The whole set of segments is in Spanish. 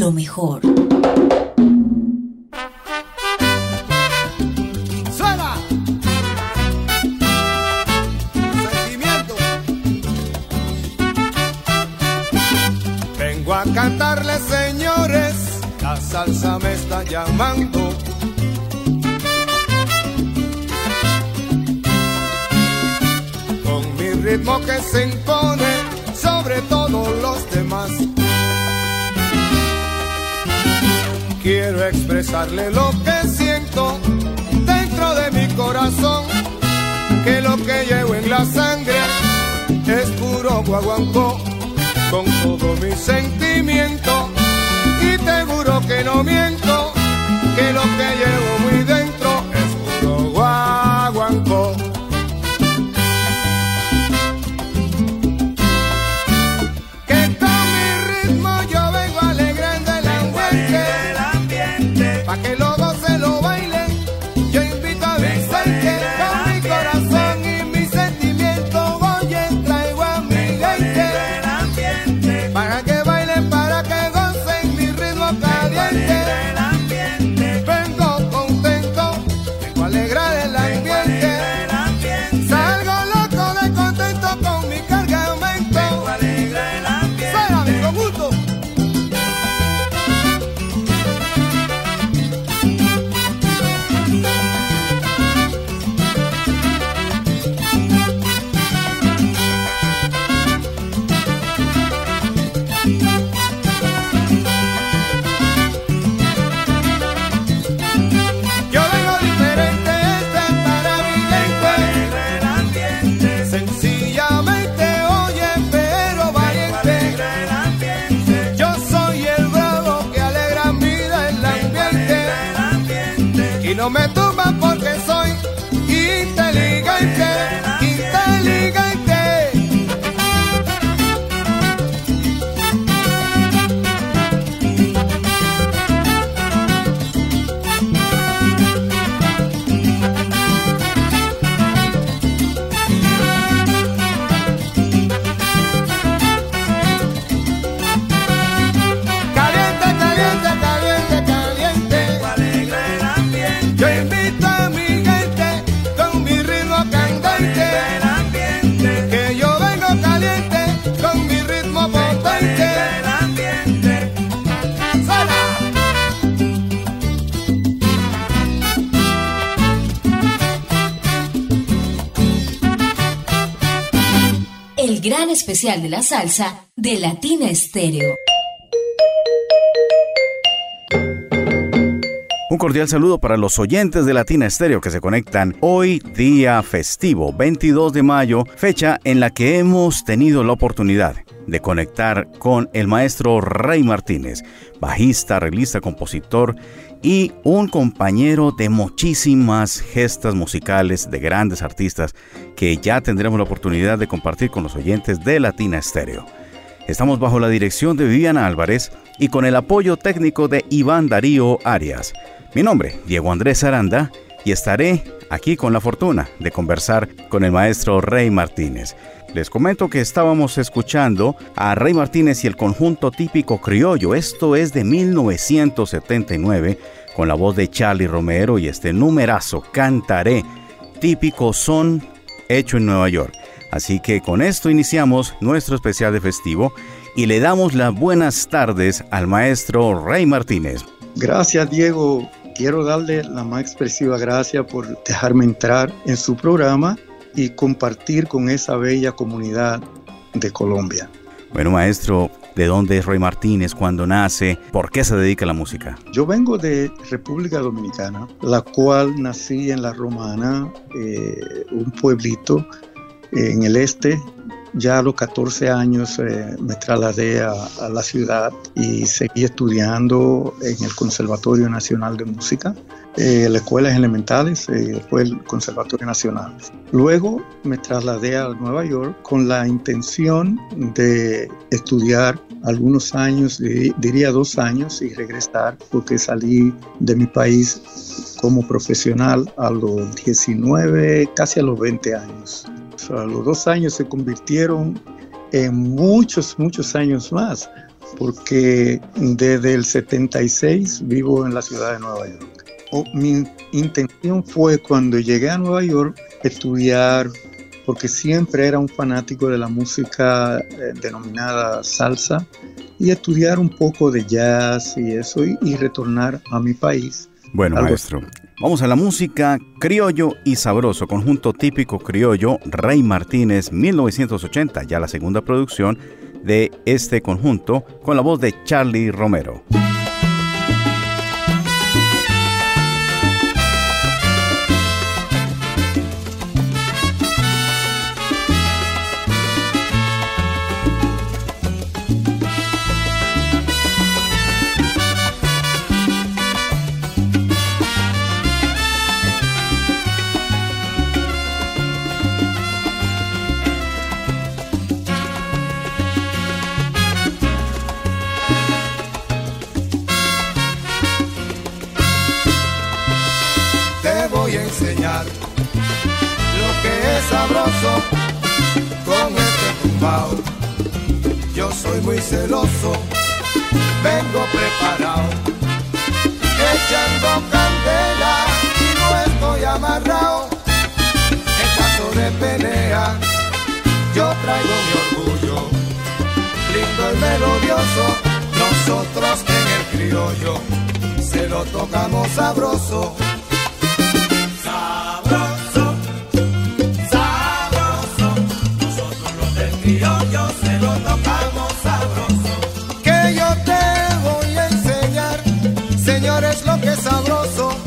Lo mejor. ¡Suena! Sentimiento. Vengo a cantarles, señores, la salsa me está llamando. Con mi ritmo que se impone sobre todos los demás. Quiero expresarle lo que siento dentro de mi corazón, que lo que llevo en la sangre es puro guaguancó, con todo mi sentimiento, y te juro que no miento, que lo que llevo muy dentro no me especial de la salsa de Latina Estéreo. Un cordial saludo para los oyentes de Latina Estéreo que se conectan hoy día festivo, 22 de mayo, fecha en la que hemos tenido la oportunidad de conectar con el maestro Rey Martínez, bajista, arreglista, compositor y un compañero de muchísimas gestas musicales de grandes artistas que ya tendremos la oportunidad de compartir con los oyentes de Latina Estéreo. Estamos bajo la dirección de Viviana Álvarez y con el apoyo técnico de Iván Darío Arias. Mi nombre, Diego Andrés Aranda, y estaré aquí con la fortuna de conversar con el maestro Rey Martínez. Les comento que estábamos escuchando a Rey Martínez y el conjunto típico criollo. Esto es de 1979, con la voz de Charlie Romero y este numerazo, Cantaré, típico son hecho en Nueva York. Así que con esto iniciamos nuestro especial de festivo y le damos las buenas tardes al maestro Rey Martínez. Gracias, Diego. Quiero darle la más expresiva gracias por dejarme entrar en su programa y compartir con esa bella comunidad de Colombia. Bueno, maestro, ¿de dónde es Rey Martínez? ¿Cuándo nace? ¿Por qué se dedica a la música? Yo vengo de República Dominicana, la cual nací en La Romana, eh, un pueblito en el este ya a los 14 años eh, me trasladé a, la ciudad y seguí estudiando en el Conservatorio Nacional de Música, eh, las escuelas elementales, eh, después el Conservatorio Nacional. Luego me trasladé a Nueva York con la intención de estudiar algunos años, diría dos años, y regresar porque salí de mi país como profesional a los 19, casi a los 20 años. los dos años se convirtieron en muchos, muchos años más, porque desde el 76 vivo en la ciudad de Nueva York. Mi intención fue cuando llegué a Nueva York estudiar, porque siempre era un fanático de la música eh, denominada salsa, y estudiar un poco de jazz y eso, y retornar a mi país bueno, maestro, vamos a la música criollo y sabroso, conjunto típico criollo, Rey Martínez, 1980, ya la segunda producción de este conjunto, con la voz de Charlie Romero. Con este tumbao. Yo soy muy celoso, vengo preparado, echando candela y no estoy amarrado. En caso de pelea, yo traigo mi orgullo, lindo y melodioso, nosotros en el criollo se lo tocamos sabroso. Señor, es lo que es sabroso.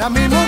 Para mí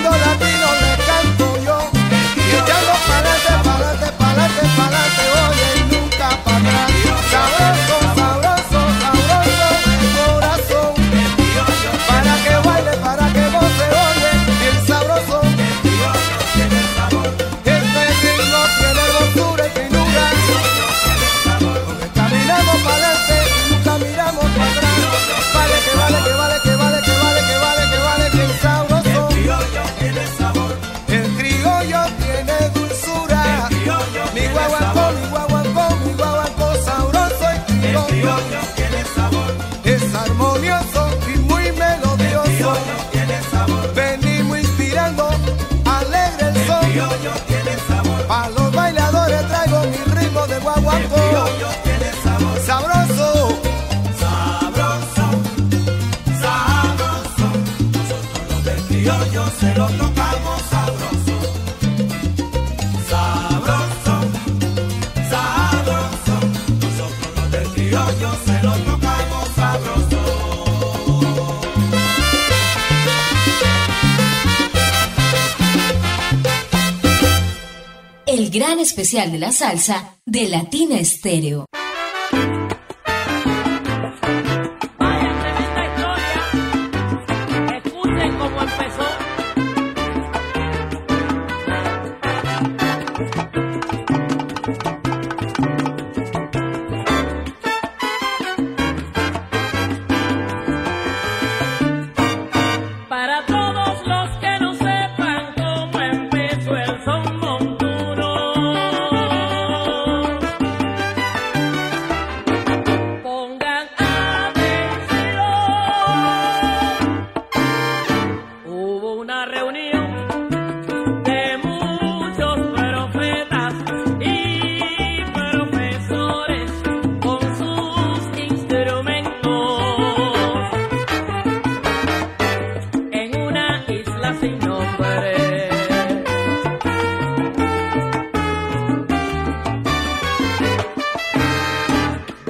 especial de la salsa de Latina Estéreo.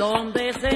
Y así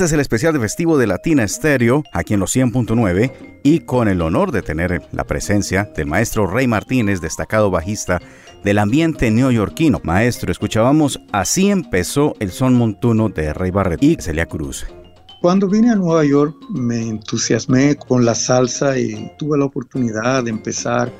Este es el especial de festivo de Latina Estéreo, aquí en los 100.9, y con el honor de tener la presencia del maestro Rey Martínez, destacado bajista del ambiente neoyorquino. Maestro, escuchábamos Así empezó el son montuno de Rey Barret y Celia Cruz. Cuando vine a Nueva York me entusiasmé con la salsa y tuve la oportunidad de empezar,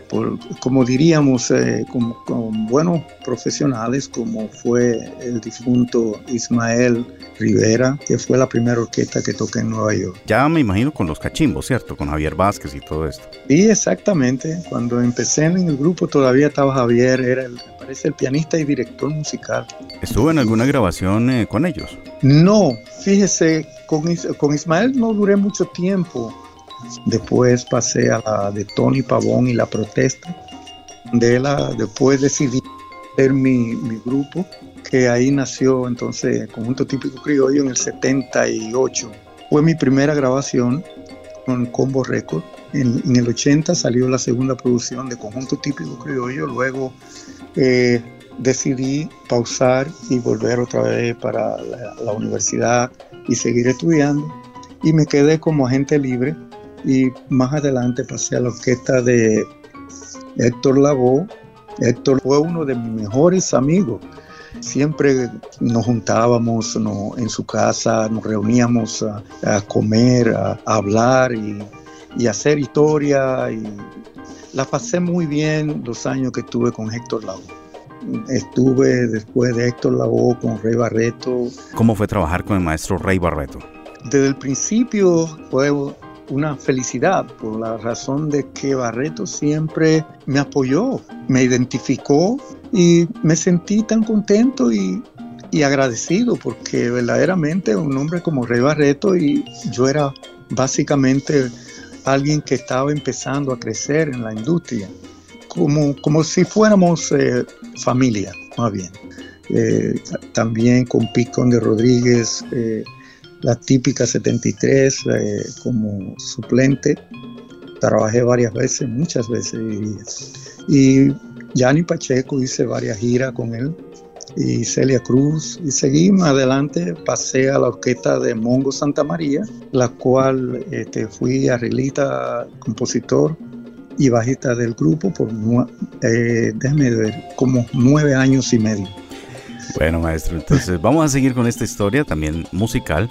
como diríamos, eh, con, buenos profesionales como fue el difunto Ismael Rivera, que fue la primera orquesta que toqué en Nueva York. Ya me imagino con los cachimbos, ¿cierto? Con Javier Vázquez y todo esto. Sí, exactamente. Cuando empecé en el grupo todavía estaba Javier, era el, parece el pianista y director musical. ¿Estuvo en alguna grabación eh, con ellos? No, fíjese con, Ismael no duré mucho tiempo. Después pasé a la de Tony Pavón y la protesta. De la, después decidí hacer mi, grupo, que ahí nació entonces Conjunto Típico Criollo en el 78. Fue mi primera grabación con Combo Record. En, el 80 salió la segunda producción de Conjunto Típico Criollo. Luego eh, decidí pausar y volver otra vez para la universidad y seguir estudiando. Y me quedé como agente libre y más adelante pasé a la orquesta de Héctor Lavoe. Héctor fue uno de mis mejores amigos. Siempre nos juntábamos en su casa, nos reuníamos a, comer, a, hablar y, y, hacer historia. Y la pasé muy bien los años que estuve con Héctor Lavoe. Estuve después de Héctor Lavoe con Rey Barreto. ¿Cómo fue trabajar con el maestro Rey Barreto? Desde el principio fue una felicidad por la razón de que Barreto siempre me apoyó, me identificó y me sentí tan contento y, y agradecido porque verdaderamente un hombre como Rey Barreto y yo era básicamente alguien que estaba empezando a crecer en la industria como, como si fuéramos eh, familia, más bien. Eh, también con Picón de Rodríguez, eh, la típica 73 como suplente. Trabajé varias veces, muchas veces. Y Yanni Pacheco hice varias giras con él y Celia Cruz y seguí más adelante pasé a la orquesta de Mongo Santa María la cual este, fui arreglista compositor y bajista del grupo por, eh, déjame ver, como nueve años y medio. Bueno, maestro, entonces vamos a seguir con esta historia también musical.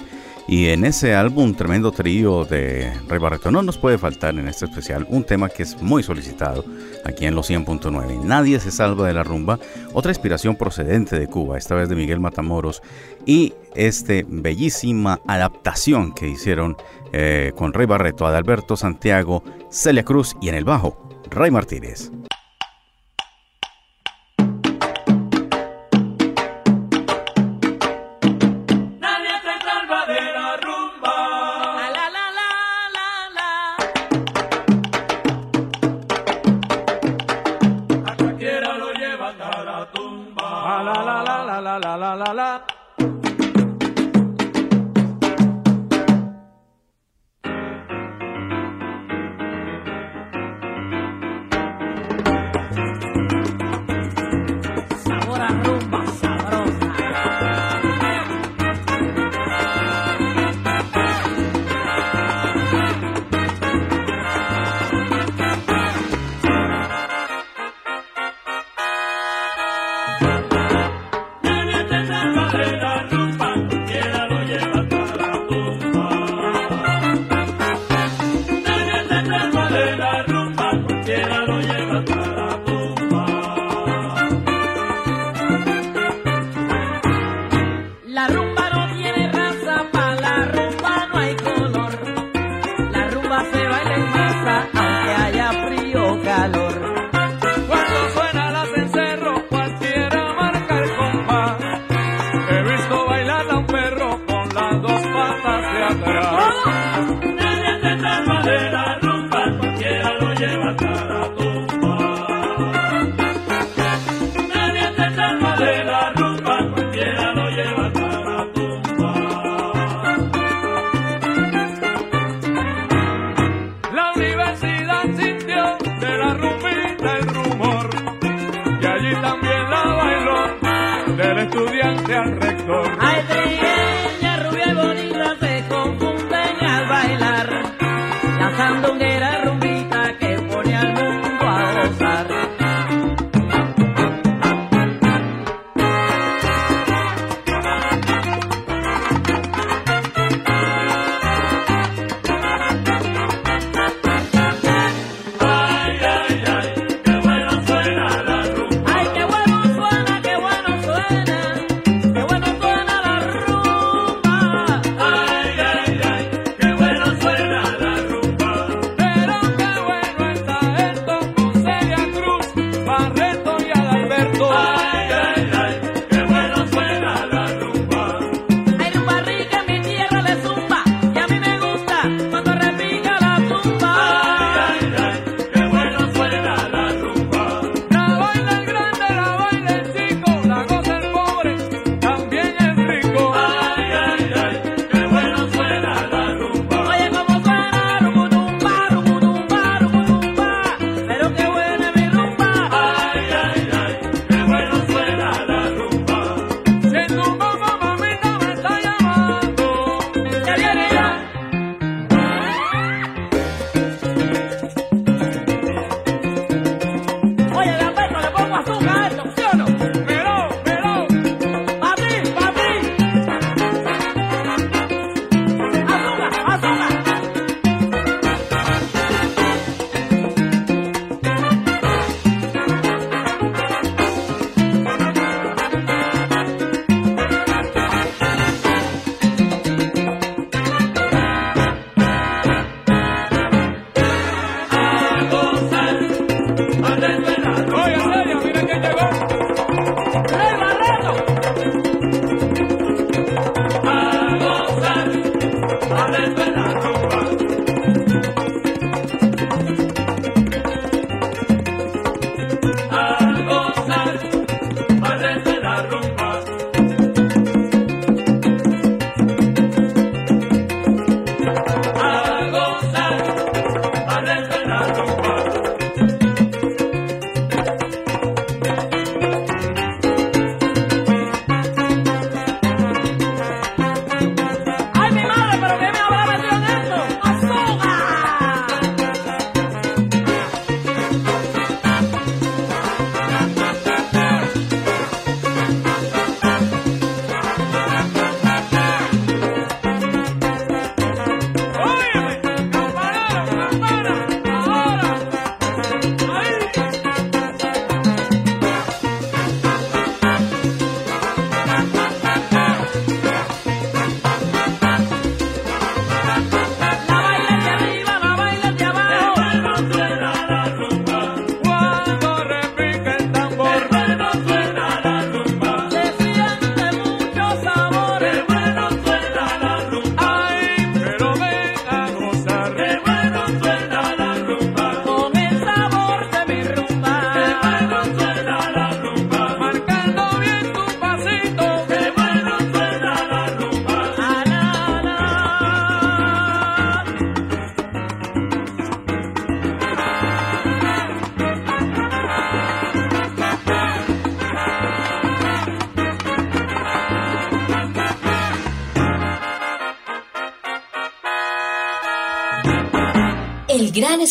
Y en ese álbum, tremendo trío de Rey Barreto, no nos puede faltar en este especial un tema que es muy solicitado aquí en los 100.9. Nadie se salva de la rumba, otra inspiración procedente de Cuba, esta vez de Miguel Matamoros, y este bellísima adaptación que hicieron eh, con Rey Barreto, Adalberto Santiago, Celia Cruz y en el bajo, Rey Martínez.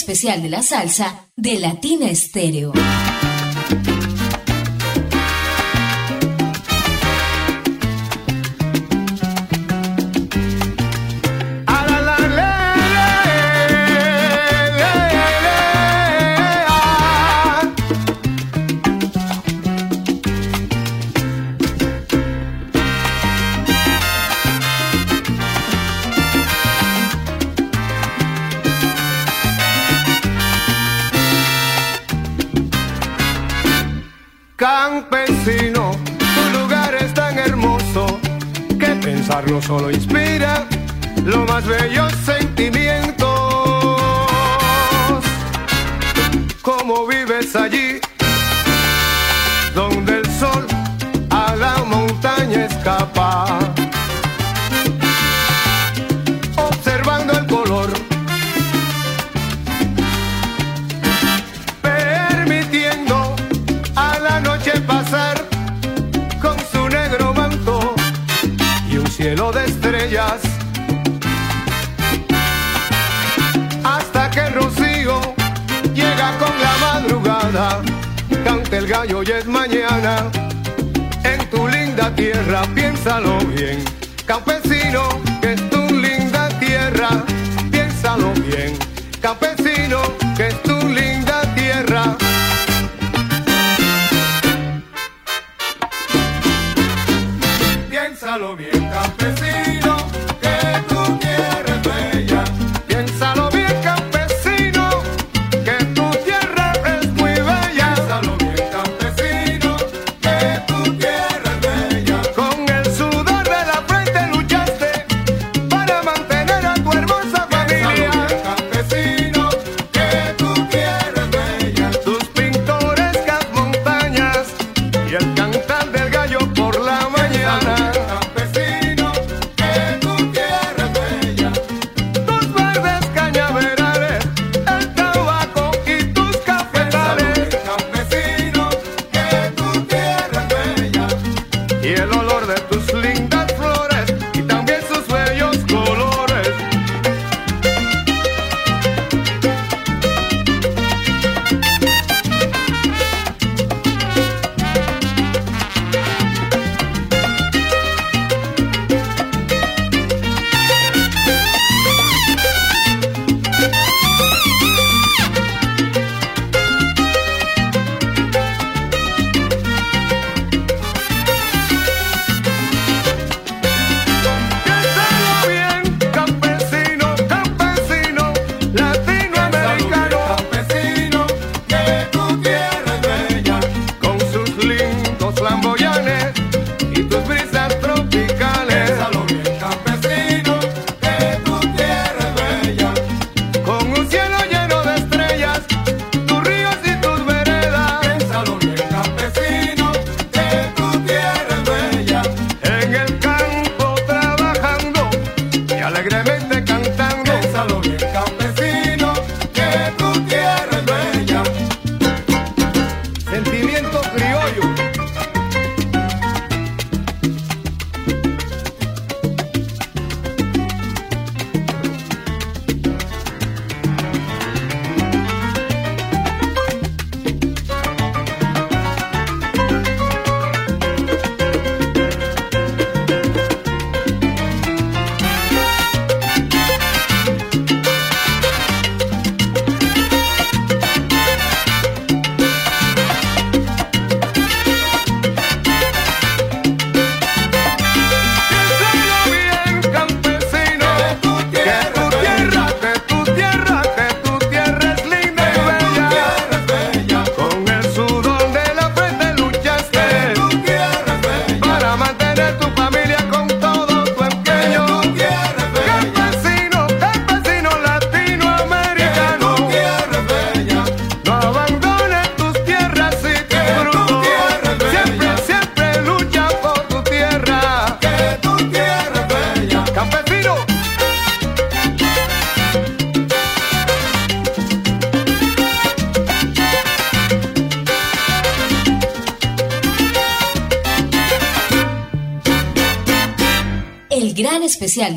especial de la salsa de Latina Estéreo. solo inspira lo más bellos sentimientos. ¿Cómo vives allí? Donde el sol a la montaña escapa.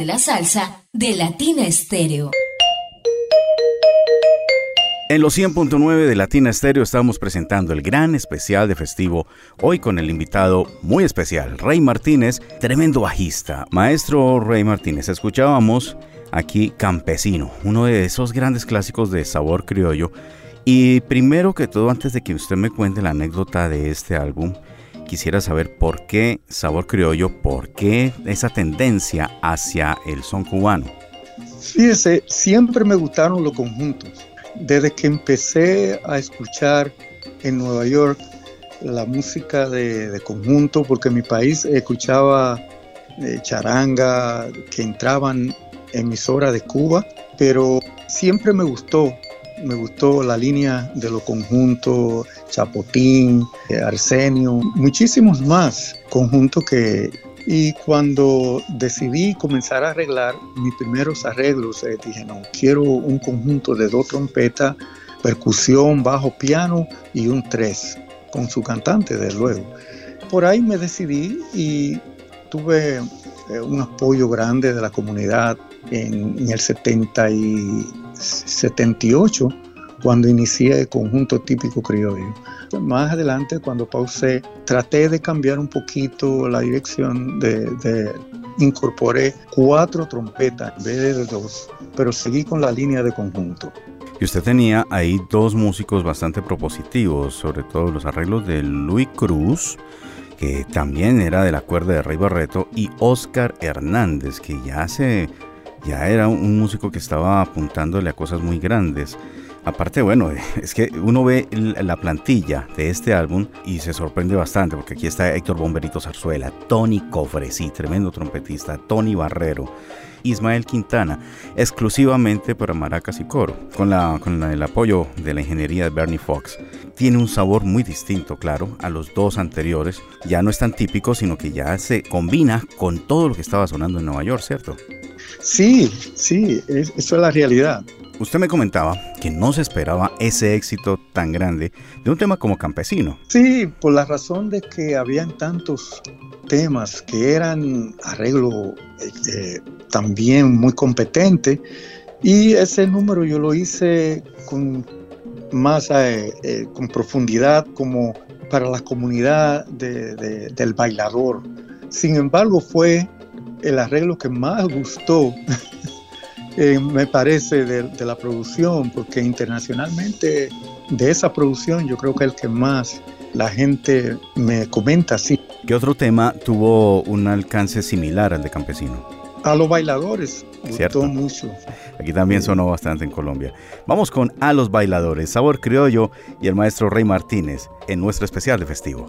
De la salsa de Latina Estéreo. En los 100.9 de Latina Estéreo estamos presentando el gran especial de festivo, hoy con el invitado muy especial, Rey Martínez, tremendo bajista. Maestro Rey Martínez, escuchábamos aquí Campesino, uno de esos grandes clásicos de sabor criollo. Y primero que todo, antes de que usted me cuente la anécdota de este álbum, quisiera saber por qué sabor criollo, por qué esa tendencia hacia el son cubano. Fíjese, siempre me gustaron los conjuntos. Desde que empecé a escuchar en Nueva York la música de, conjunto, porque en mi país escuchaba eh, charanga que entraban emisoras de Cuba, pero siempre me gustó me gustó la línea de los conjuntos, Chapotín, Arsenio, muchísimos más conjuntos que... Y cuando decidí comenzar a arreglar mis primeros arreglos, eh, dije, no, quiero un conjunto de dos trompetas, percusión, bajo, piano y un tres, con su cantante, desde luego. Por ahí me decidí y tuve eh, un apoyo grande de la comunidad en, en el 70 y 78 cuando inicié el conjunto típico criollo. Más adelante, cuando pausé, traté de cambiar un poquito la dirección de, de incorporé cuatro trompetas en vez de dos, pero seguí con la línea de conjunto. Y usted tenía ahí dos músicos bastante propositivos, sobre todo los arreglos de Luis Cruz, que también era de la cuerda de Rey Barreto, y Oscar Hernández, que ya se ya era un músico que estaba apuntándole a cosas muy grandes. Aparte, bueno, es que uno ve la plantilla de este álbum y se sorprende bastante, porque aquí está Héctor Bomberito Zarzuela, Tony Cofresi, tremendo trompetista, Tony Barrero, Ismael Quintana, exclusivamente para maracas y coro, con, la, con el apoyo de la ingeniería de Bernie Fox. Tiene un sabor muy distinto, claro, a los dos anteriores. Ya no es tan típico, sino que ya se combina con todo lo que estaba sonando en Nueva York, ¿cierto? Sí, sí, eso es la realidad. Usted me comentaba que no se esperaba ese éxito tan grande de un tema como Campesino. Sí, por la razón de que habían tantos temas que eran arreglo eh, también muy competente y ese número yo lo hice con más eh, con profundidad como para la comunidad del bailador. Sin embargo, fue el arreglo que más gustó, eh, me parece, de, la producción, porque internacionalmente de esa producción yo creo que el que más la gente me comenta así. ¿Qué otro tema tuvo un alcance similar al de Campesino? A los bailadores, gustó mucho. Aquí también sonó bastante en Colombia. Vamos con A los bailadores, Sabor Criollo y el maestro Rey Martínez en nuestro especial de festivo.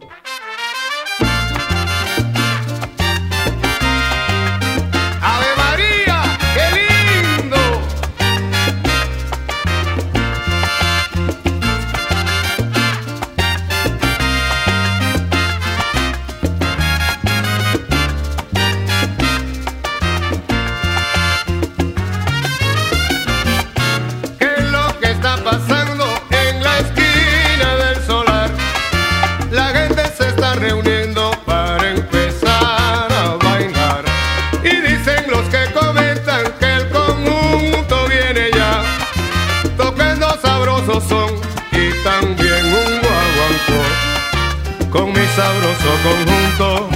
sabroso conjunto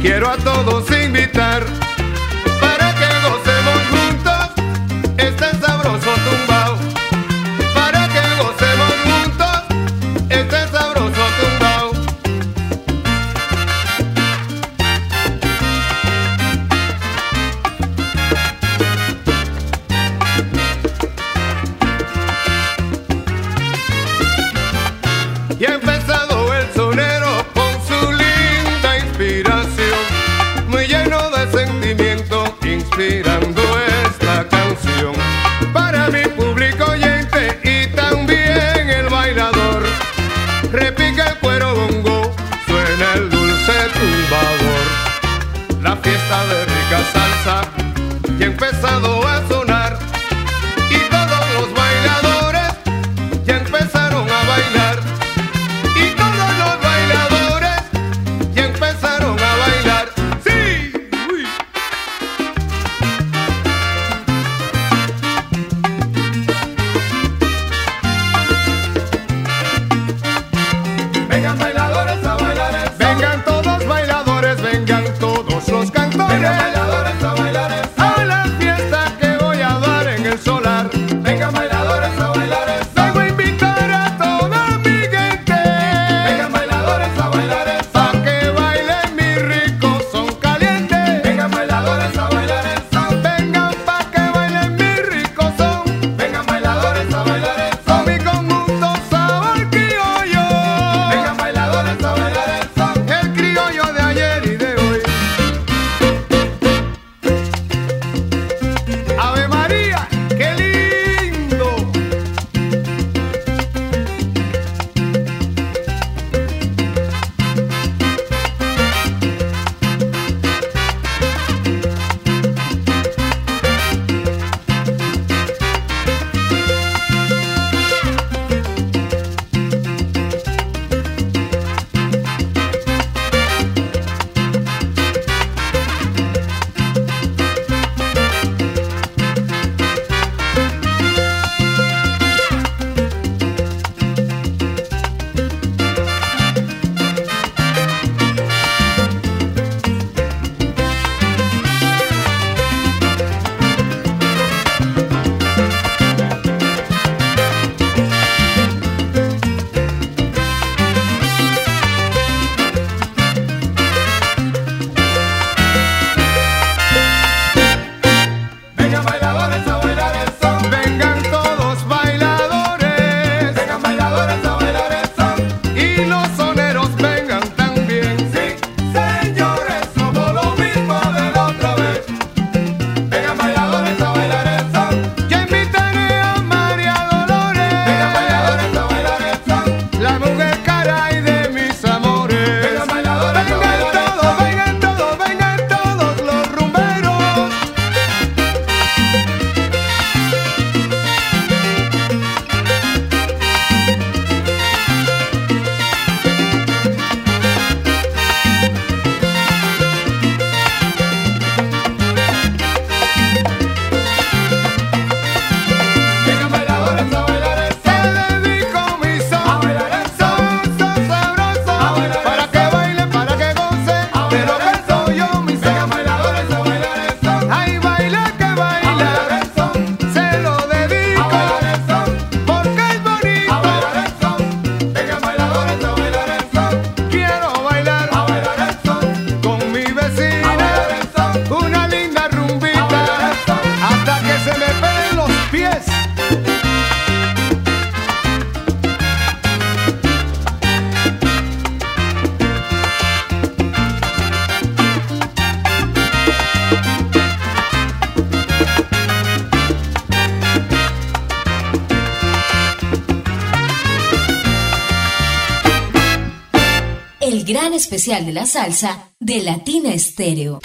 quiero a todos invitar para que gocemos juntos este sabroso tumba. especial de la salsa de Latina Estéreo.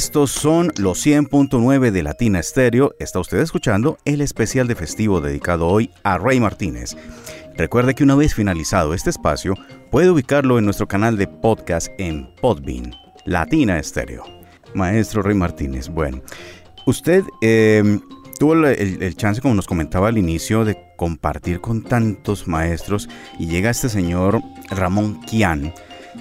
Estos son los 100.9 de Latina Estéreo. Está usted escuchando el especial de festivo dedicado hoy a Rey Martínez. Recuerde que una vez finalizado este espacio, puede ubicarlo en nuestro canal de podcast en Podbean, Latina Estéreo. Maestro Rey Martínez, bueno, usted em, tuvo el, chance, como nos comentaba al inicio, de compartir con tantos maestros y llega este señor Ramón Kian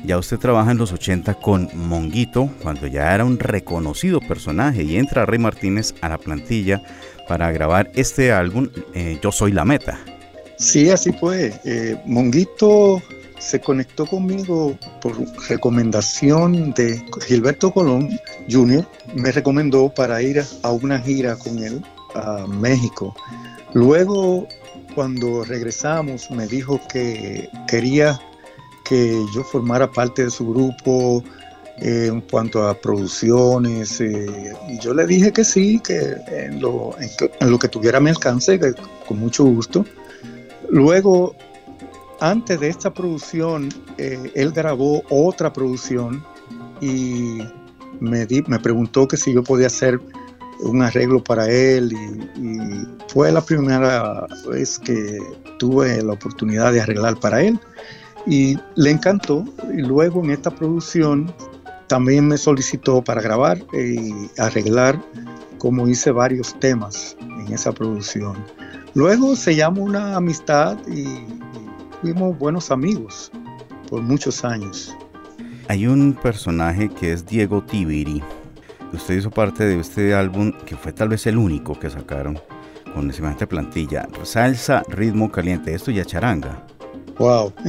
ya usted trabaja en los 80 con Monguito, cuando ya era un reconocido personaje, y entra Rey Martínez a la plantilla para grabar este álbum, eh, Yo Soy la Meta. Sí, así fue. Eh, Monguito se conectó conmigo por recomendación de Gilberto Colón Jr. Me recomendó para ir a una gira con él a México. Luego, cuando regresamos, me dijo que quería que yo formara parte de su grupo eh, en cuanto a producciones. Eh, y yo le dije que sí, que en lo, en, lo que tuviera mi alcance, que con mucho gusto. Luego, antes de esta producción, eh, él grabó otra producción y me, me preguntó que si yo podía hacer un arreglo para él y, fue la primera vez que tuve la oportunidad de arreglar para él y le encantó y luego en esta producción también me solicitó para grabar y arreglar como hice varios temas en esa producción. Luego se llamó una amistad y fuimos buenos amigos por muchos años. Hay un personaje que es Diego Tibiri. Usted hizo parte de este álbum que fue tal vez el único que sacaron con semejante plantilla. Salsa, ritmo caliente, esto ya charanga. Wow.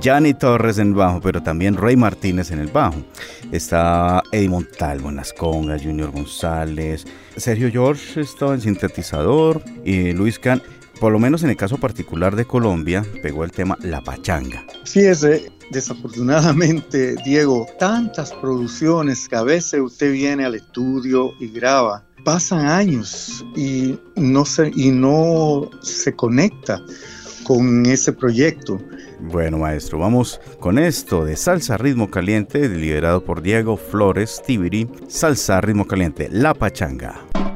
Yanni Torres en el bajo, pero también Rey Martínez en el bajo. Está Eddie Montalvo en las congas, Junior González, Sergio George estaba en sintetizador y Luis Can, por lo menos en el caso particular de Colombia, pegó el tema La Pachanga. Fíjese, desafortunadamente, Diego, tantas producciones que a veces usted viene al estudio y graba pasan años y no se, y no se conecta con ese proyecto. Bueno, maestro, vamos con esto de Salsa Ritmo Caliente, liderado por Diego Flores Tibiri. Salsa Ritmo Caliente, La Pachanga.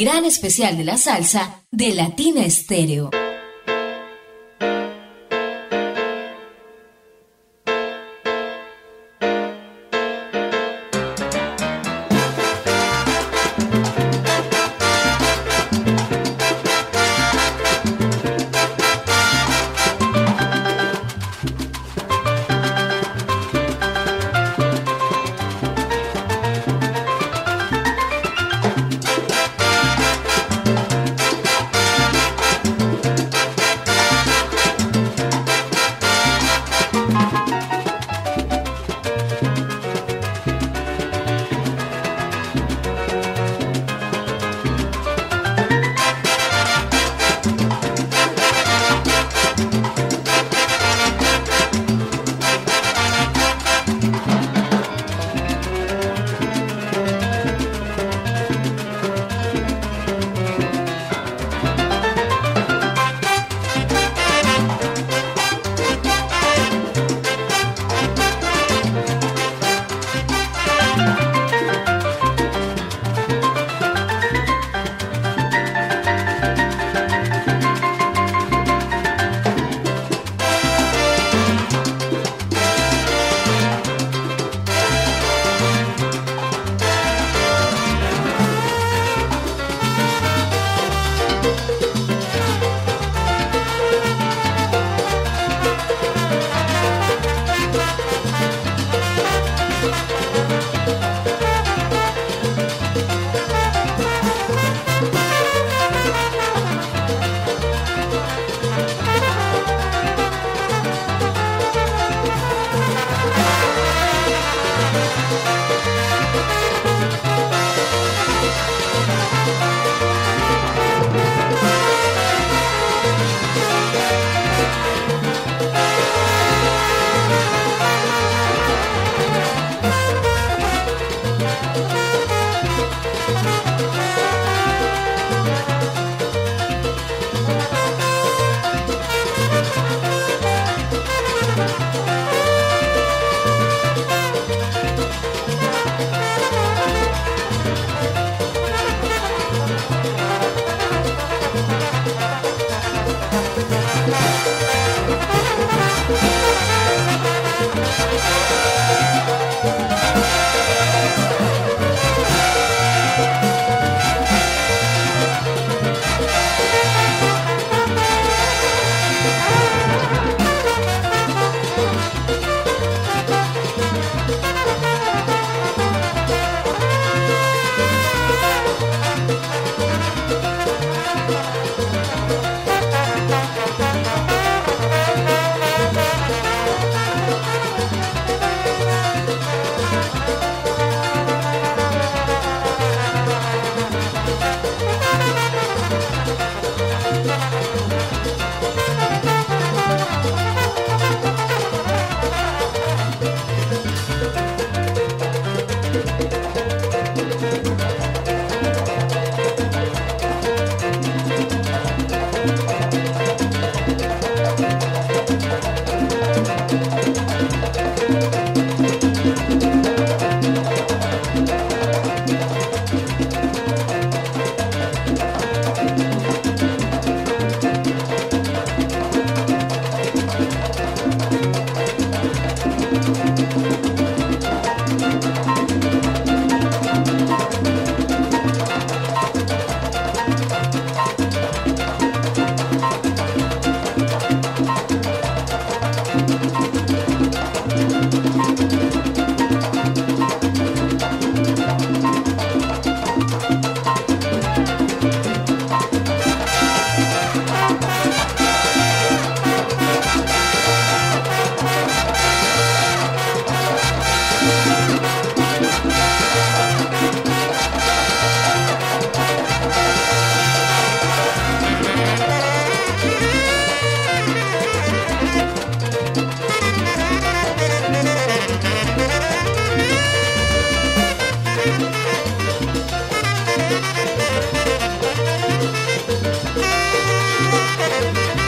Gran especial de la salsa de Latina Estéreo.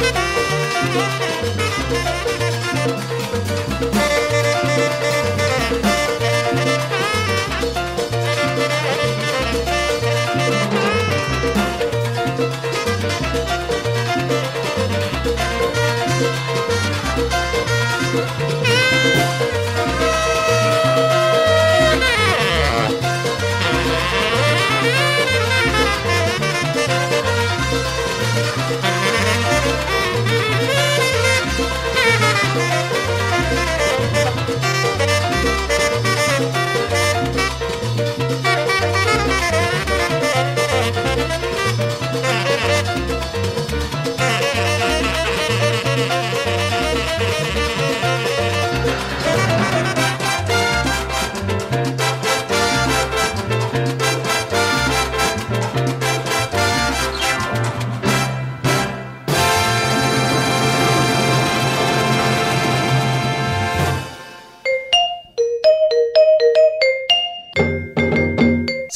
Música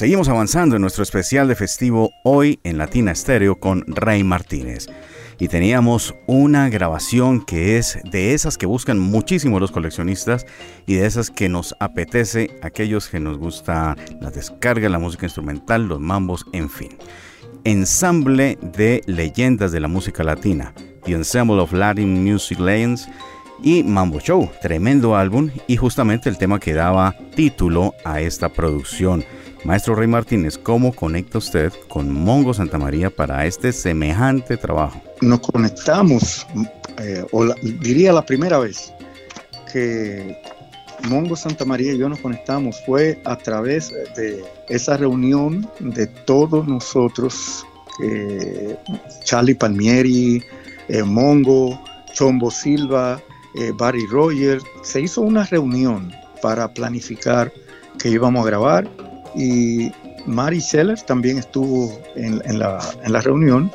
Seguimos avanzando en nuestro especial de festivo hoy en Latina Estéreo con Rey Martínez. Y teníamos una grabación que es de esas que buscan muchísimo los coleccionistas y de esas que nos apetece aquellos que nos gusta la descarga, la música instrumental, los mambos, en fin. Ensamble de leyendas de la música latina. The Ensemble of Latin Music Legends y Mambo Show, tremendo álbum y justamente el tema que daba título a esta producción. Maestro Rey Martínez, ¿cómo conecta usted con Mongo Santa María para este semejante trabajo? Nos conectamos, eh, o diría la primera vez que Mongo Santa María y yo nos conectamos fue a través de esa reunión de todos nosotros, Charlie Palmieri, eh, Mongo, Chombo Silva, eh, Barry Rogers. Se hizo una reunión para planificar que íbamos a grabar y Mary Seller también estuvo en, la, reunión.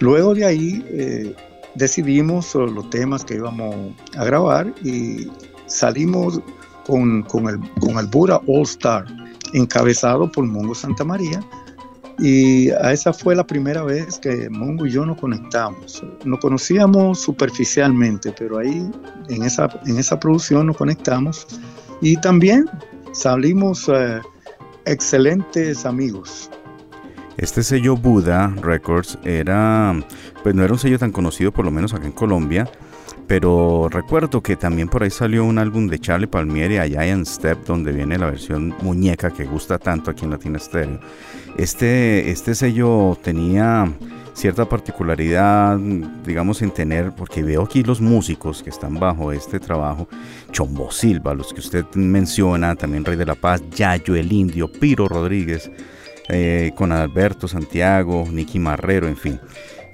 Luego de ahí eh, decidimos los temas que íbamos a grabar y salimos con, el, con el Bura All Star, encabezado por Mongo Santa María. Y a esa fue la primera vez que Mongo y yo nos conectamos. Nos conocíamos superficialmente, pero ahí en esa, en esa producción nos conectamos. Y también salimos eh, excelentes amigos. Este sello Buda Records era, pues no era un sello tan conocido, por lo menos acá en Colombia, pero recuerdo que también por ahí salió un álbum de Charlie Palmieri, A Giant Step, donde viene la versión muñeca que gusta tanto aquí en Latina Stereo. Este, este sello tenía cierta particularidad, digamos, en tener, porque veo aquí los músicos que están bajo este trabajo, Chombo Silva, los que usted menciona, también Rey de la Paz, Yayo el Indio, Piro Rodríguez, eh, con Alberto Santiago, Nicky Marrero, en fin,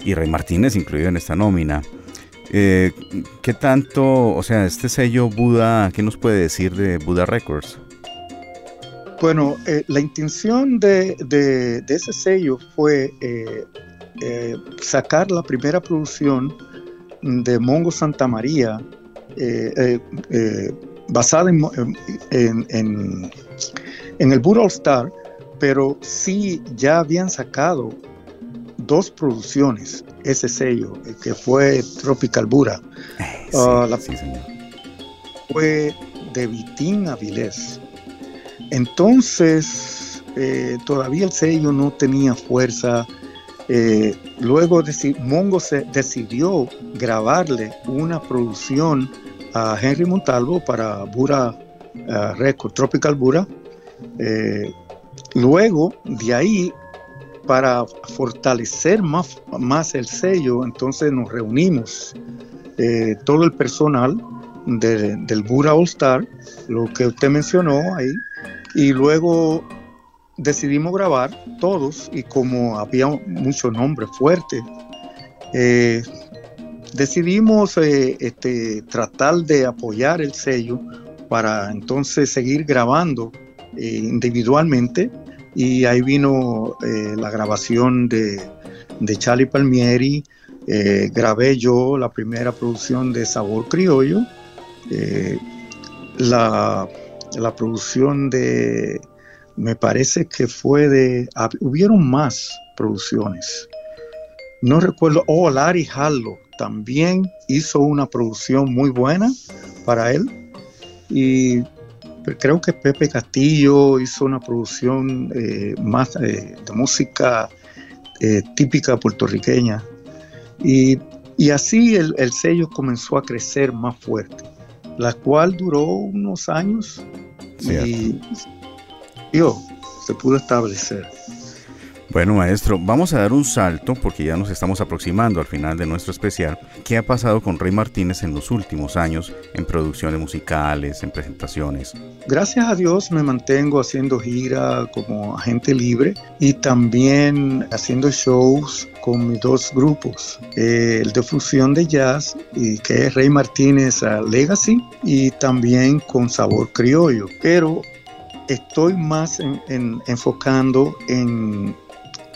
y Rey Martínez incluido en esta nómina. Eh, ¿Qué tanto, o sea, este sello Buda, qué nos puede decir de Buda Records? Bueno, eh, la intención de, ese sello fue eh, sacar la primera producción de Mongo Santa María eh, eh, basada en, en, el Bull Star, pero sí ya habían sacado dos producciones, ese sello, que fue Tropical Bura. Ah, la, fue de Vitín Avilés. Entonces, todavía el sello no tenía fuerza eh, luego Mongo se decidió grabarle una producción a Henry Montalvo para Bura uh, Record, Tropical Bura. Eh, luego de ahí, para fortalecer más, más el sello, entonces nos reunimos todo el personal del Bura All Star, lo que usted mencionó ahí, y luego decidimos grabar todos y como había muchos nombres fuertes, eh, decidimos eh, este, tratar de apoyar el sello para entonces seguir grabando eh, individualmente. Y ahí vino la grabación de, de Charlie Palmieri, grabé yo la primera producción de Sabor Criollo, la, la producción de me parece que fue de, hubieron más producciones. No recuerdo, oh, Larry Hallo también hizo una producción muy buena para él. Y creo que Pepe Castillo hizo una producción eh, más eh, de música eh, típica puertorriqueña. Y, así el, el, sello comenzó a crecer más fuerte, la cual duró unos años. Y se pudo establecer. Bueno, maestro, vamos a dar un salto porque ya nos estamos aproximando al final de nuestro especial. ¿Qué ha pasado con Rey Martínez en los últimos años en producciones musicales, en presentaciones? Gracias a Dios me mantengo haciendo gira como agente libre y también haciendo shows con mis dos grupos, el de fusión de jazz, y que es Rey Martínez Legacy, y también con Sabor Criollo. Pero estoy más enfocando en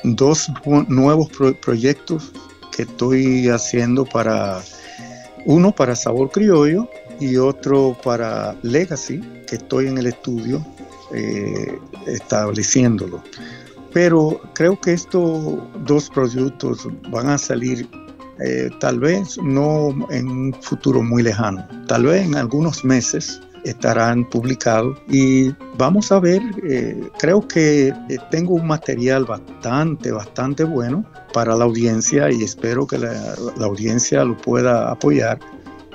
dos nuevos proyectos que estoy haciendo para uno para Sabor Criollo y otro para Legacy, que estoy en el estudio eh, estableciéndolo. Pero creo que estos dos productos van a salir eh, tal vez no en un futuro muy lejano, tal vez en algunos meses estarán publicados y vamos a ver, eh, creo que eh, tengo un material bastante, bastante bueno para la audiencia y espero que la, la audiencia lo pueda apoyar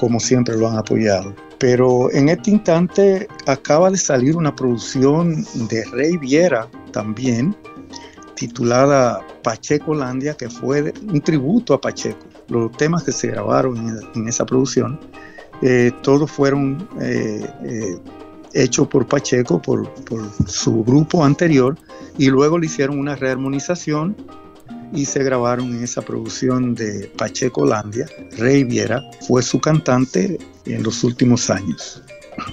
como siempre lo han apoyado. Pero en este instante acaba de salir una producción de Rey Viera también, titulada Pacheco Landia, que fue un tributo a Pacheco. Los temas que se grabaron en, esa producción, eh, todos fueron eh, eh, hechos por Pacheco, por, por, su grupo anterior, y luego le hicieron una rearmonización y se grabaron en esa producción de Pacheco Landia. Rey Viera fue su cantante en los últimos años.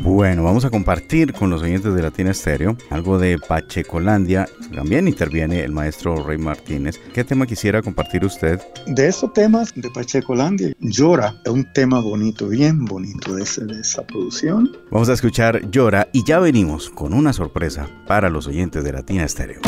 Bueno, vamos a compartir con los oyentes de Latina Estéreo algo de Pachecolandia. También interviene el maestro Rey Martínez. ¿Qué tema quisiera compartir usted? De esos temas de Pachecolandia, Llora es un tema bonito, bien bonito de, de esa producción. Vamos a escuchar Llora y ya venimos con una sorpresa para los oyentes de Latina Estéreo.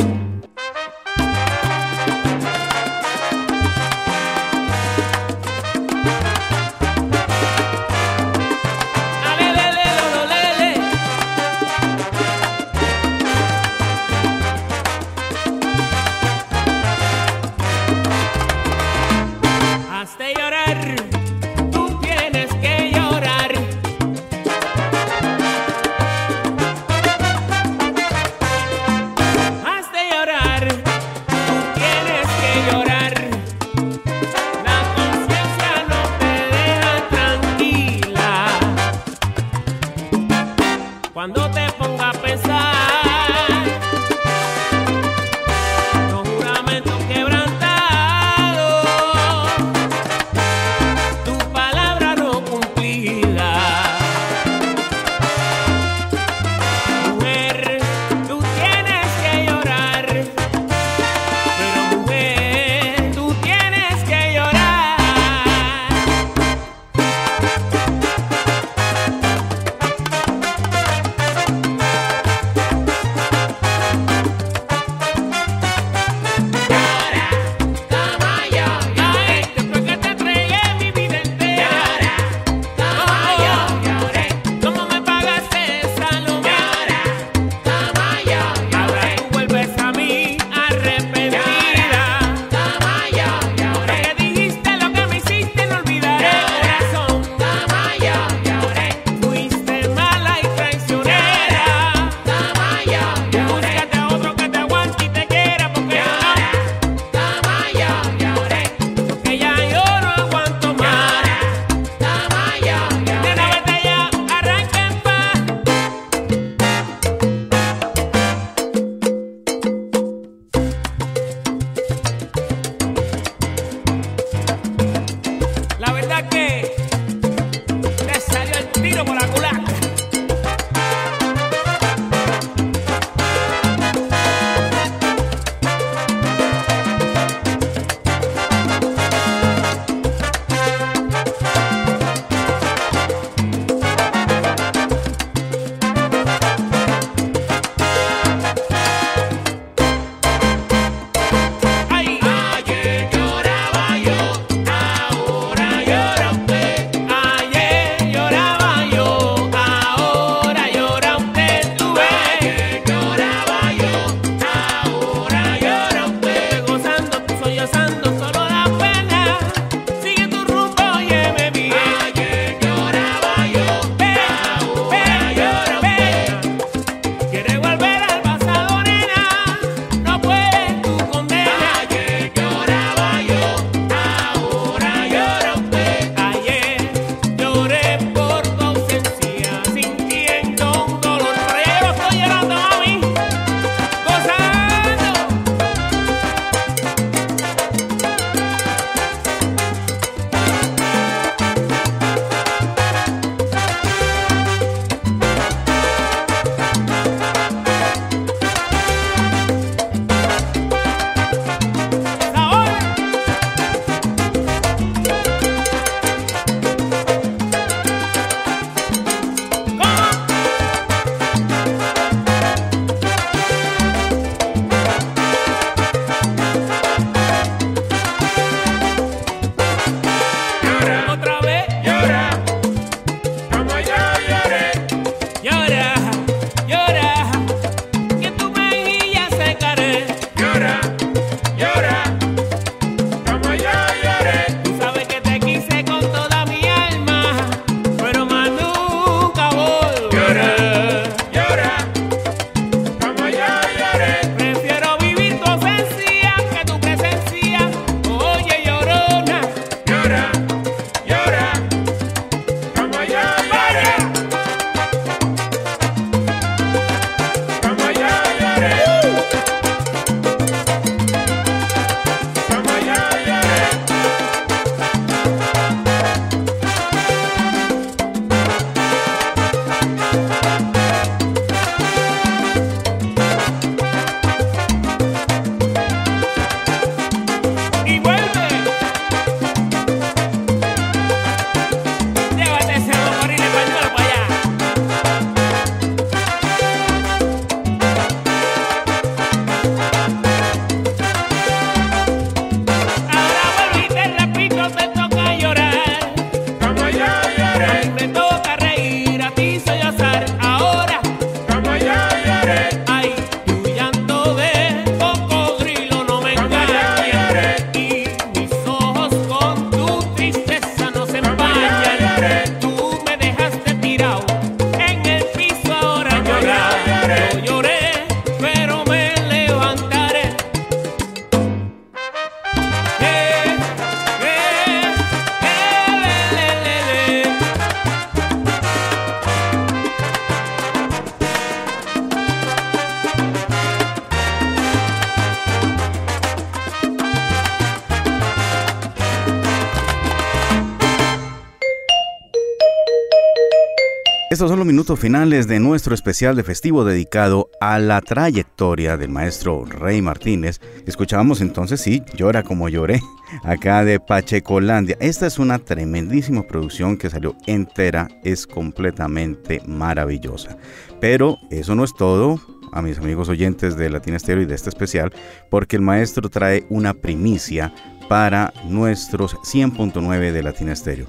Finales de nuestro especial de festivo dedicado a la trayectoria del maestro Rey Martínez. Escuchábamos entonces, sí, Llora como lloré, acá de Pachecolandia. Esta es una tremendísima producción que salió entera, es completamente maravillosa. Pero eso no es todo, a mis amigos oyentes de Latina Estéreo y de este especial, porque el maestro trae una primicia para nuestros 100.9 de Latina Estéreo.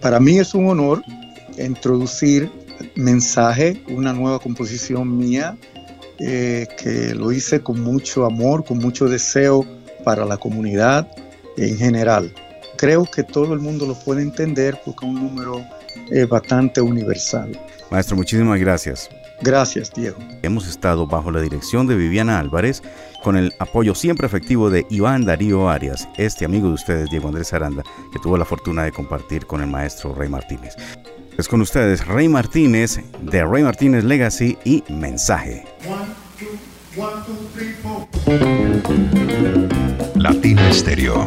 Para mí es un honor introducir mensaje, una nueva composición mía eh, que lo hice con mucho amor, con mucho deseo para la comunidad en general. Creo que todo el mundo lo puede entender porque es un número eh, bastante universal. Maestro, muchísimas gracias. Gracias, Diego. Hemos estado bajo la dirección de Viviana Álvarez, con el apoyo siempre efectivo de Iván Darío Arias, este amigo de ustedes, Diego Andrés Aranda, que tuvo la fortuna de compartir con el maestro Rey Martínez. Es con ustedes Rey Martínez de Rey Martínez Legacy y Mensaje. Estéreo.